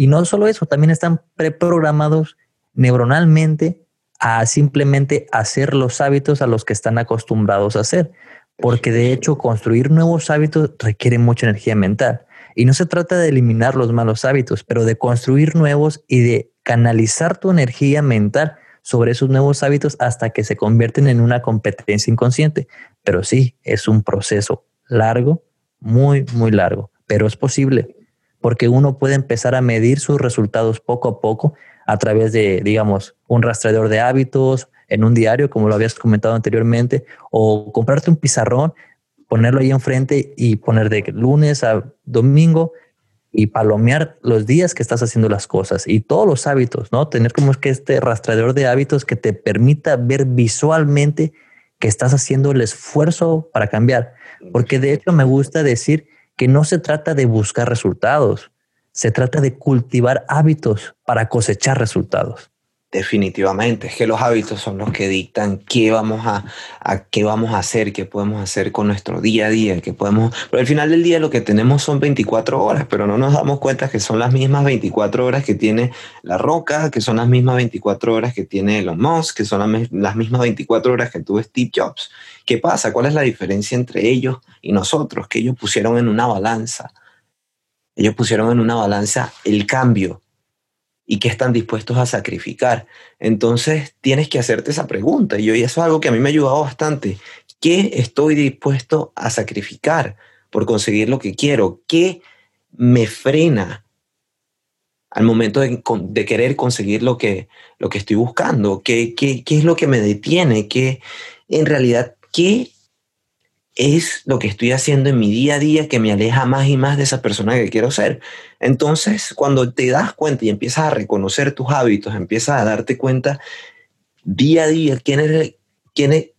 y no solo eso, también están preprogramados neuronalmente a simplemente hacer los hábitos a los que están acostumbrados a hacer, porque de hecho construir nuevos hábitos requiere mucha energía mental. Y no se trata de eliminar los malos hábitos, pero de construir nuevos y de canalizar tu energía mental sobre esos nuevos hábitos hasta que se convierten en una competencia inconsciente. Pero sí, es un proceso largo, muy, muy largo, pero es posible porque uno puede empezar a medir sus resultados poco a poco a través de, digamos, un rastreador de hábitos en un diario, como lo habías comentado anteriormente, o comprarte un pizarrón ponerlo ahí enfrente y poner de lunes a domingo y palomear los días que estás haciendo las cosas y todos los hábitos, ¿no? Tener como es que este rastreador de hábitos que te permita ver visualmente que estás haciendo el esfuerzo para cambiar. Porque de hecho me gusta decir que no se trata de buscar resultados, se trata de cultivar hábitos para cosechar resultados. Definitivamente, es que los hábitos son los que dictan qué vamos a, qué vamos a hacer, qué podemos hacer con nuestro día a día, qué podemos... Pero al final del día lo que tenemos son 24 horas, pero no nos damos cuenta que son las mismas 24 horas que tiene La Roca, que son las mismas 24 horas que tiene Elon Musk, que son las mismas 24 horas que tuvo Steve Jobs. ¿Qué pasa? ¿Cuál es la diferencia entre ellos y nosotros? Que ellos pusieron en una balanza. Ellos pusieron en una balanza el cambio y qué están dispuestos a sacrificar. Entonces tienes que hacerte esa pregunta y eso es algo que a mí me ha ayudado bastante. ¿Qué estoy dispuesto a sacrificar por conseguir lo que quiero? ¿Qué me frena al momento de, querer conseguir lo que, lo que estoy buscando? ¿Qué, qué, qué es lo que me detiene? ¿Qué, en realidad, qué es lo que estoy haciendo en mi día a día que me aleja más y más de esa persona que quiero ser. Entonces, cuando te das cuenta y empiezas a reconocer tus hábitos, empiezas a darte cuenta día a día quién es, quién es,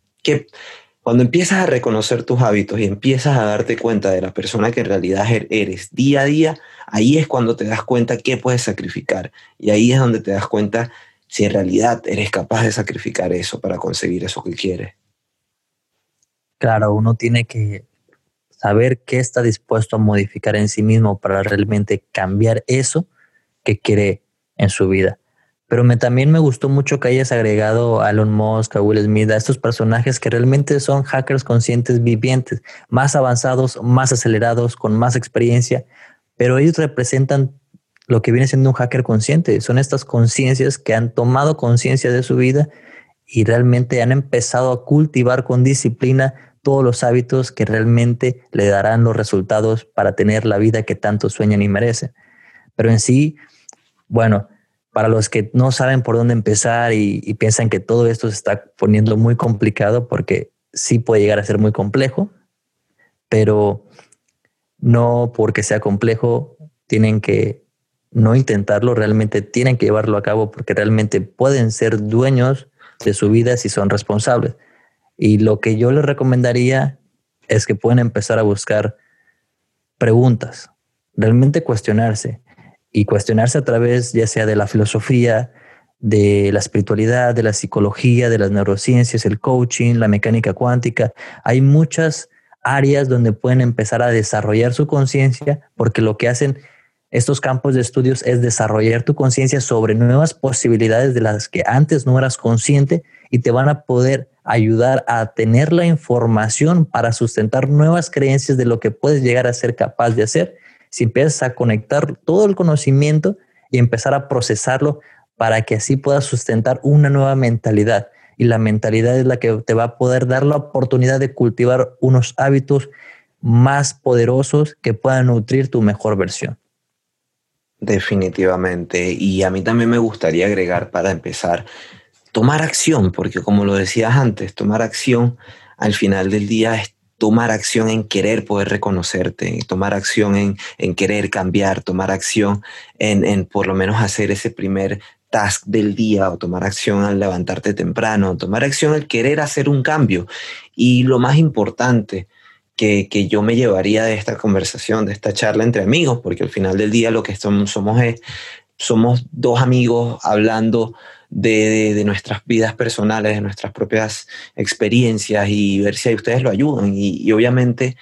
cuando empiezas a reconocer tus hábitos y empiezas a darte cuenta de la persona que en realidad er-, eres día a día, ahí es cuando te das cuenta qué puedes sacrificar. Y ahí es donde te das cuenta si en realidad eres capaz de sacrificar eso para conseguir eso que quieres. Claro, uno tiene que saber qué está dispuesto a modificar en sí mismo para realmente cambiar eso que quiere en su vida. Pero también me gustó mucho que hayas agregado a Elon Musk, a Will Smith, a estos personajes que realmente son hackers conscientes vivientes, más avanzados, más acelerados, con más experiencia, pero ellos representan lo que viene siendo un hacker consciente. Son estas conciencias que han tomado conciencia de su vida y realmente han empezado a cultivar con disciplina todos los hábitos que realmente le darán los resultados para tener la vida que tanto sueñan y merecen. Pero en sí, bueno, para los que no saben por dónde empezar y, piensan que todo esto se está poniendo muy complicado, porque sí puede llegar a ser muy complejo, pero no porque sea complejo tienen que no intentarlo, realmente tienen que llevarlo a cabo porque realmente pueden ser dueños de su vida si son responsables. Y lo que yo les recomendaría es que pueden empezar a buscar preguntas, realmente cuestionarse y cuestionarse a través ya sea de la filosofía, de la espiritualidad, de la psicología, de las neurociencias, el coaching, la mecánica cuántica. Hay muchas áreas donde pueden empezar a desarrollar su conciencia porque lo que hacen estos campos de estudios es desarrollar tu conciencia sobre nuevas posibilidades de las que antes no eras consciente y te van a poder ayudar a tener la información para sustentar nuevas creencias de lo que puedes llegar a ser capaz de hacer si empiezas a conectar todo el conocimiento y empezar a procesarlo para que así puedas sustentar una nueva mentalidad. Y la mentalidad es la que te va a poder dar la oportunidad de cultivar unos hábitos más poderosos que puedan nutrir tu mejor versión. Definitivamente. Y a mí también me gustaría agregar para empezar tomar acción, porque como lo decías antes, tomar acción al final del día es tomar acción en querer poder reconocerte, tomar acción en, en querer cambiar, tomar acción en, en por lo menos hacer ese primer task del día o tomar acción al levantarte temprano, tomar acción al querer hacer un cambio. Y lo más importante que, que, yo me llevaría de esta conversación, de esta charla entre amigos, porque al final del día lo que somos, somos es, somos dos amigos hablando de, nuestras vidas personales, de nuestras propias experiencias y ver si ustedes lo ayudan. Y, obviamente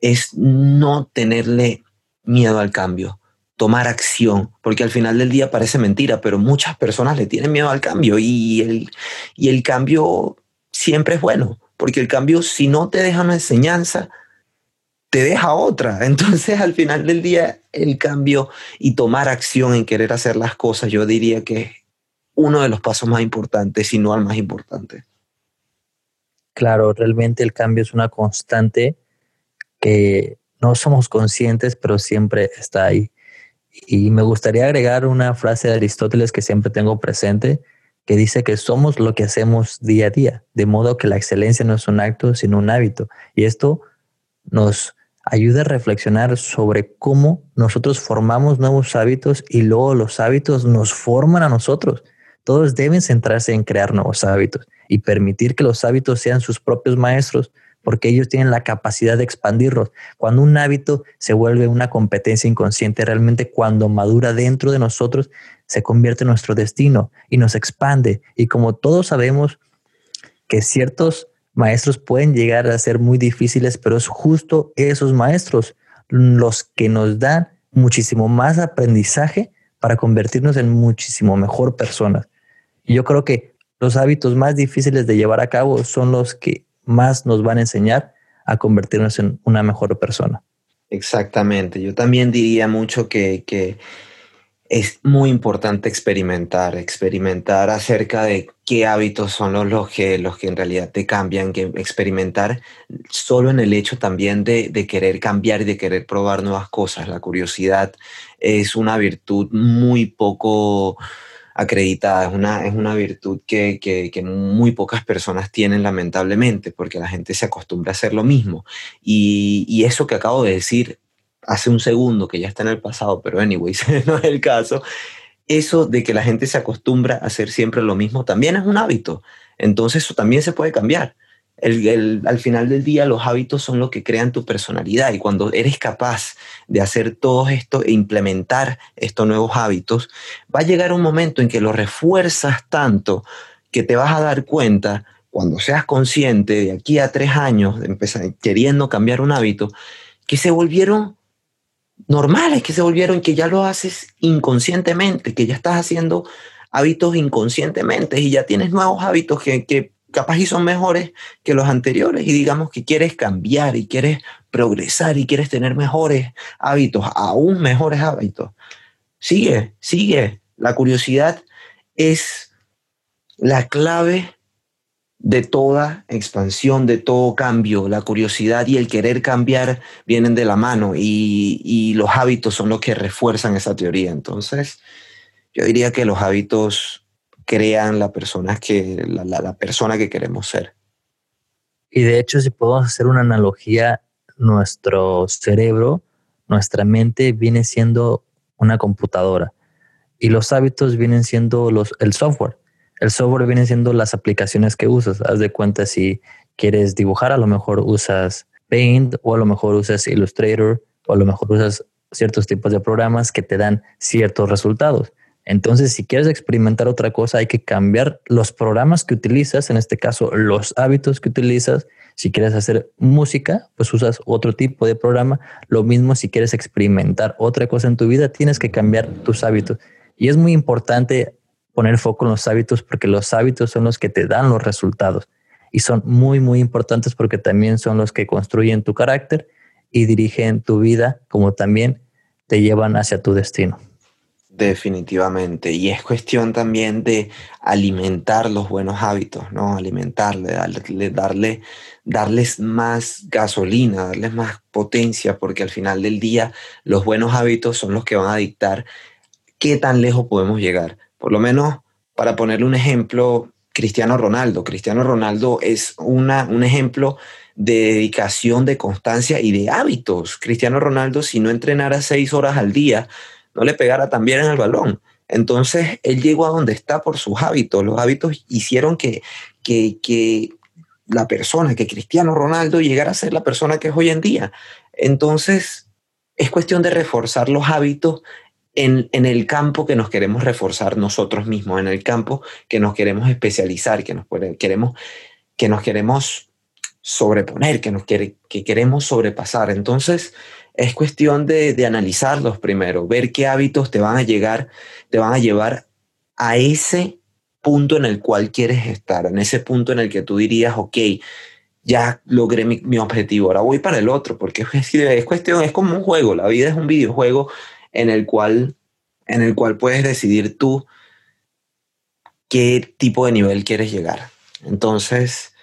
es no tenerle miedo al cambio, tomar acción, porque al final del día parece mentira, pero muchas personas le tienen miedo al cambio y el, y el cambio siempre es bueno, porque el cambio si no te deja una enseñanza, te deja otra. <laughs> Entonces al final del día el cambio y tomar acción en querer hacer las cosas, yo diría que uno de los pasos más importantes, si no al más importante. Claro, realmente el cambio es una constante que no somos conscientes, pero siempre está ahí. Y me gustaría agregar una frase de Aristóteles que siempre tengo presente, que dice que somos lo que hacemos día a día, de modo que la excelencia no es un acto, sino un hábito. Y esto nos ayuda a reflexionar sobre cómo nosotros formamos nuevos hábitos y luego los hábitos nos forman a nosotros. Todos deben centrarse en crear nuevos hábitos y permitir que los hábitos sean sus propios maestros, porque ellos tienen la capacidad de expandirlos. Cuando un hábito se vuelve una competencia inconsciente, realmente cuando madura dentro de nosotros, se convierte en nuestro destino y nos expande. Y como todos sabemos que ciertos maestros pueden llegar a ser muy difíciles, pero es justo esos maestros los que nos dan muchísimo más aprendizaje para convertirnos en muchísimo mejor personas. Y yo creo que los hábitos más difíciles de llevar a cabo son los que más nos van a enseñar a convertirnos en una mejor persona. Exactamente. Yo también diría mucho que, es muy importante experimentar, experimentar acerca de qué hábitos son los, que, los que en realidad te cambian, que experimentar solo en el hecho también de, de querer cambiar y de querer probar nuevas cosas. La curiosidad es una virtud muy poco acreditada, es una, es una virtud que, que, muy pocas personas tienen lamentablemente, porque la gente se acostumbra a hacer lo mismo. Y, y eso que acabo de decir hace un segundo, que ya está en el pasado, pero anyways, <laughs> no es el caso, eso de que la gente se acostumbra a hacer siempre lo mismo también es un hábito. Entonces eso también se puede cambiar. Al final del día los hábitos son lo que crean tu personalidad. Y cuando eres capaz de hacer todo esto e implementar estos nuevos hábitos, va a llegar un momento en que lo refuerzas tanto que te vas a dar cuenta cuando seas consciente de aquí a tres años, empezar, queriendo cambiar un hábito, que se volvieron normales que se volvieron, que ya lo haces inconscientemente, que ya estás haciendo hábitos inconscientemente y ya tienes nuevos hábitos que, que capaz y son mejores que los anteriores y digamos que quieres cambiar y quieres progresar y quieres tener mejores hábitos, aún mejores hábitos. Sigue, sigue. La curiosidad es la clave de toda expansión, de todo cambio. La curiosidad y el querer cambiar vienen de la mano y, los hábitos son los que refuerzan esa teoría. Entonces, yo diría que los hábitos crean la persona que, la, persona que queremos ser. Y de hecho, si podemos hacer una analogía, nuestro cerebro, nuestra mente viene siendo una computadora y los hábitos vienen siendo los, el software. El software viene siendo las aplicaciones que usas. Haz de cuenta si quieres dibujar, a lo mejor usas Paint o a lo mejor usas Illustrator o a lo mejor usas ciertos tipos de programas que te dan ciertos resultados. Entonces, si quieres experimentar otra cosa, hay que cambiar los programas que utilizas, en este caso, los hábitos que utilizas. Si quieres hacer música, pues usas otro tipo de programa. Lo mismo si quieres experimentar otra cosa en tu vida, tienes que cambiar tus hábitos. Y es muy importante poner foco en los hábitos porque los hábitos son los que te dan los resultados y son muy, muy importantes porque también son los que construyen tu carácter y dirigen tu vida como también te llevan hacia tu destino. Definitivamente. Y es cuestión también de alimentar los buenos hábitos, ¿no? Alimentarle, darle, darle, darles más gasolina, darles más potencia, porque al final del día los buenos hábitos son los que van a dictar qué tan lejos podemos llegar. Por lo menos, para ponerle un ejemplo, Cristiano Ronaldo. Cristiano Ronaldo es una, un ejemplo de dedicación, de constancia y de hábitos. Cristiano Ronaldo, si no entrenara seis horas al día, no le pegara tan bien en el balón. Entonces, él llegó a donde está por sus hábitos. Los hábitos hicieron que, que, que la persona, que Cristiano Ronaldo llegara a ser la persona que es hoy en día. Entonces, es cuestión de reforzar los hábitos en, el campo que nos queremos reforzar nosotros mismos, en el campo que nos queremos especializar, que nos queremos, que nos queremos sobreponer, que, nos que queremos sobrepasar. Entonces, es cuestión de, de, analizarlos primero, ver qué hábitos te van a llegar, te van a llevar a ese punto en el cual quieres estar, en ese punto en el que tú dirías, ok, ya logré mi, mi objetivo, ahora voy para el otro, porque es, es cuestión, es como un juego, la vida es un videojuego en el cual, en el cual puedes decidir tú qué tipo de nivel quieres llegar. Entonces,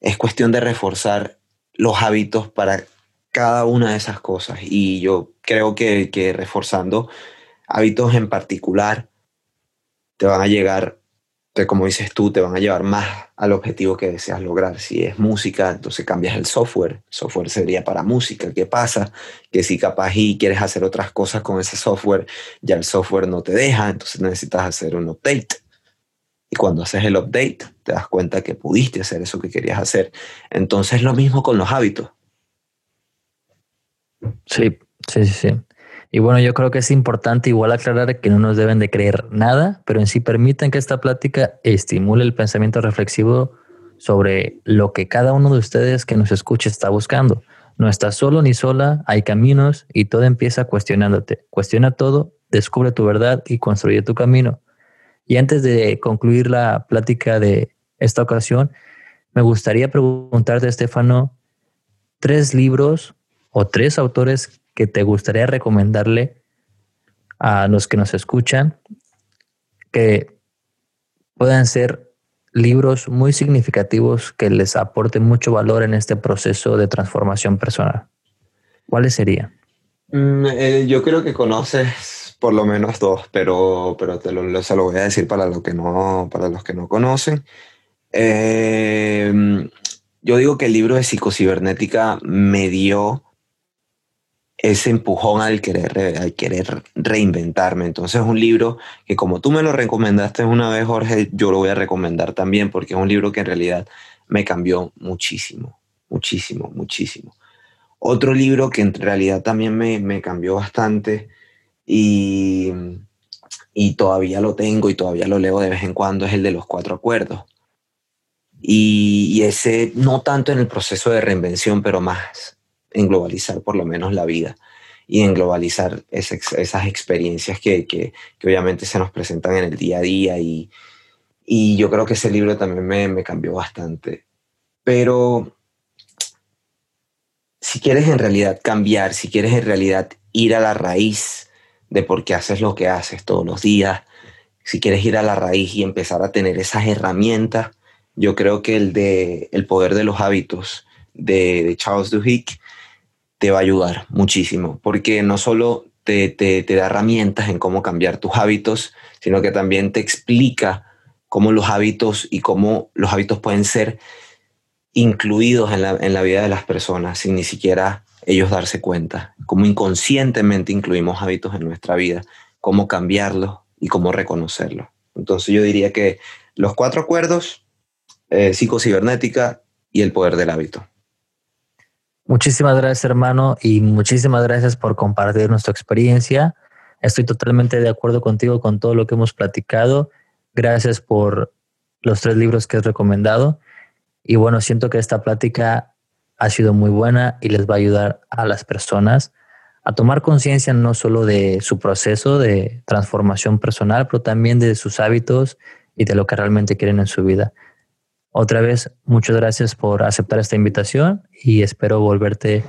es cuestión de reforzar los hábitos para cada una de esas cosas. Y yo creo que, reforzando hábitos en particular te van a llegar como dices tú, te van a llevar más al objetivo que deseas lograr. Si es música, entonces cambias el software. Software sería para música. ¿Qué pasa? Que si capaz y quieres hacer otras cosas con ese software, ya el software no te deja, entonces necesitas hacer un update. Y cuando haces el update, te das cuenta que pudiste hacer eso que querías hacer. Entonces lo mismo con los hábitos. Sí, sí, sí. Y bueno, yo creo que es importante igual aclarar que no nos deben de creer nada, pero en sí permiten que esta plática estimule el pensamiento reflexivo sobre lo que cada uno de ustedes que nos escuche está buscando. No estás solo ni sola, hay caminos y todo empieza cuestionándote. Cuestiona todo, descubre tu verdad y construye tu camino. Y antes de concluir la plática de esta ocasión, me gustaría preguntarte, Estefano, tres libros o tres autores que te gustaría recomendarle a los que nos escuchan que puedan ser libros muy significativos que les aporten mucho valor en este proceso de transformación personal? ¿Cuáles serían? Mm, eh, yo creo que conoces por lo menos dos, pero, pero te lo, se lo voy a decir para, lo que no, para los que no conocen. Eh, yo digo que el libro de psicocibernética me dio ese empujón al querer, al querer reinventarme. Entonces es un libro que como tú me lo recomendaste una vez, Jorge, yo lo voy a recomendar también porque es un libro que en realidad me cambió muchísimo, muchísimo, muchísimo. Otro libro que en realidad también me, me cambió bastante y, y todavía lo tengo y todavía lo leo de vez en cuando es el de los cuatro acuerdos. Y, y ese, no tanto en el proceso de reinvención, pero más en globalizar por lo menos la vida y en globalizar esas experiencias que, que, obviamente se nos presentan en el día a día y, y yo creo que ese libro también me, me cambió bastante. Pero si quieres en realidad cambiar, si quieres en realidad ir a la raíz de por qué haces lo que haces todos los días, si quieres ir a la raíz y empezar a tener esas herramientas, yo creo que el de El poder de los hábitos de, de Charles Duhigg te va a ayudar muchísimo, porque no solo te, te, da herramientas en cómo cambiar tus hábitos, sino que también te explica cómo los hábitos y cómo los hábitos pueden ser incluidos en la, en la vida de las personas sin ni siquiera ellos darse cuenta, cómo inconscientemente incluimos hábitos en nuestra vida, cómo cambiarlos y cómo reconocerlos. Entonces yo diría que los cuatro acuerdos, eh, psicocibernética y el poder del hábito. Muchísimas gracias, hermano, y muchísimas gracias por compartir nuestra experiencia. Estoy totalmente de acuerdo contigo con todo lo que hemos platicado. Gracias por los tres libros que has recomendado. Y bueno, siento que esta plática ha sido muy buena y les va a ayudar a las personas a tomar conciencia no solo de su proceso de transformación personal, pero también de sus hábitos y de lo que realmente quieren en su vida. Otra vez, muchas gracias por aceptar esta invitación y espero volverte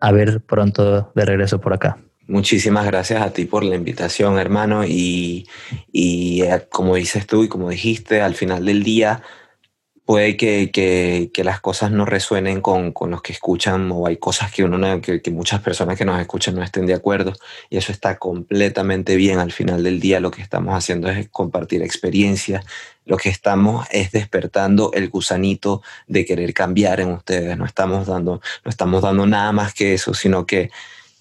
a ver pronto de regreso por acá. Muchísimas gracias a ti por la invitación, hermano. Y, y eh, como dices tú y como dijiste, al final del día puede que, que, que, las cosas no resuenen con, con, los que escuchan o hay cosas que, uno que, que, muchas personas que nos escuchan no estén de acuerdo y eso está completamente bien. Al final del día lo que estamos haciendo es compartir experiencias, lo que estamos es despertando el gusanito de querer cambiar en ustedes. No estamos dando, no estamos dando nada más que eso, sino que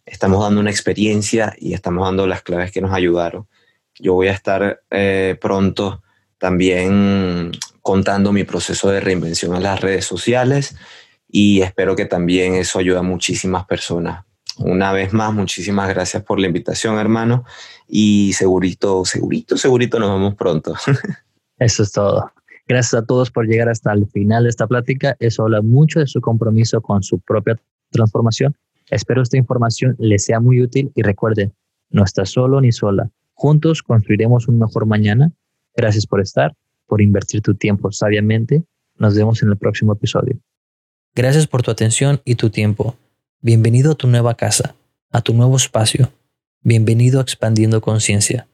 estamos dando una experiencia y estamos dando las claves que nos ayudaron. Yo voy a estar eh, pronto también contando mi proceso de reinvención en las redes sociales y espero que también eso ayude a muchísimas personas. Una vez más, muchísimas gracias por la invitación, hermano, y segurito, segurito, segurito nos vemos pronto. <laughs> Eso es todo. Gracias a todos por llegar hasta el final de esta plática. Eso habla mucho de su compromiso con su propia transformación. Espero esta información les sea muy útil y recuerden, no estás solo ni sola. Juntos construiremos un mejor mañana. Gracias por estar por invertir tu tiempo sabiamente. Nos vemos en el próximo episodio. Gracias por tu atención y tu tiempo. Bienvenido a tu nueva casa, a tu nuevo espacio. Bienvenido a Expandiendo Conciencia.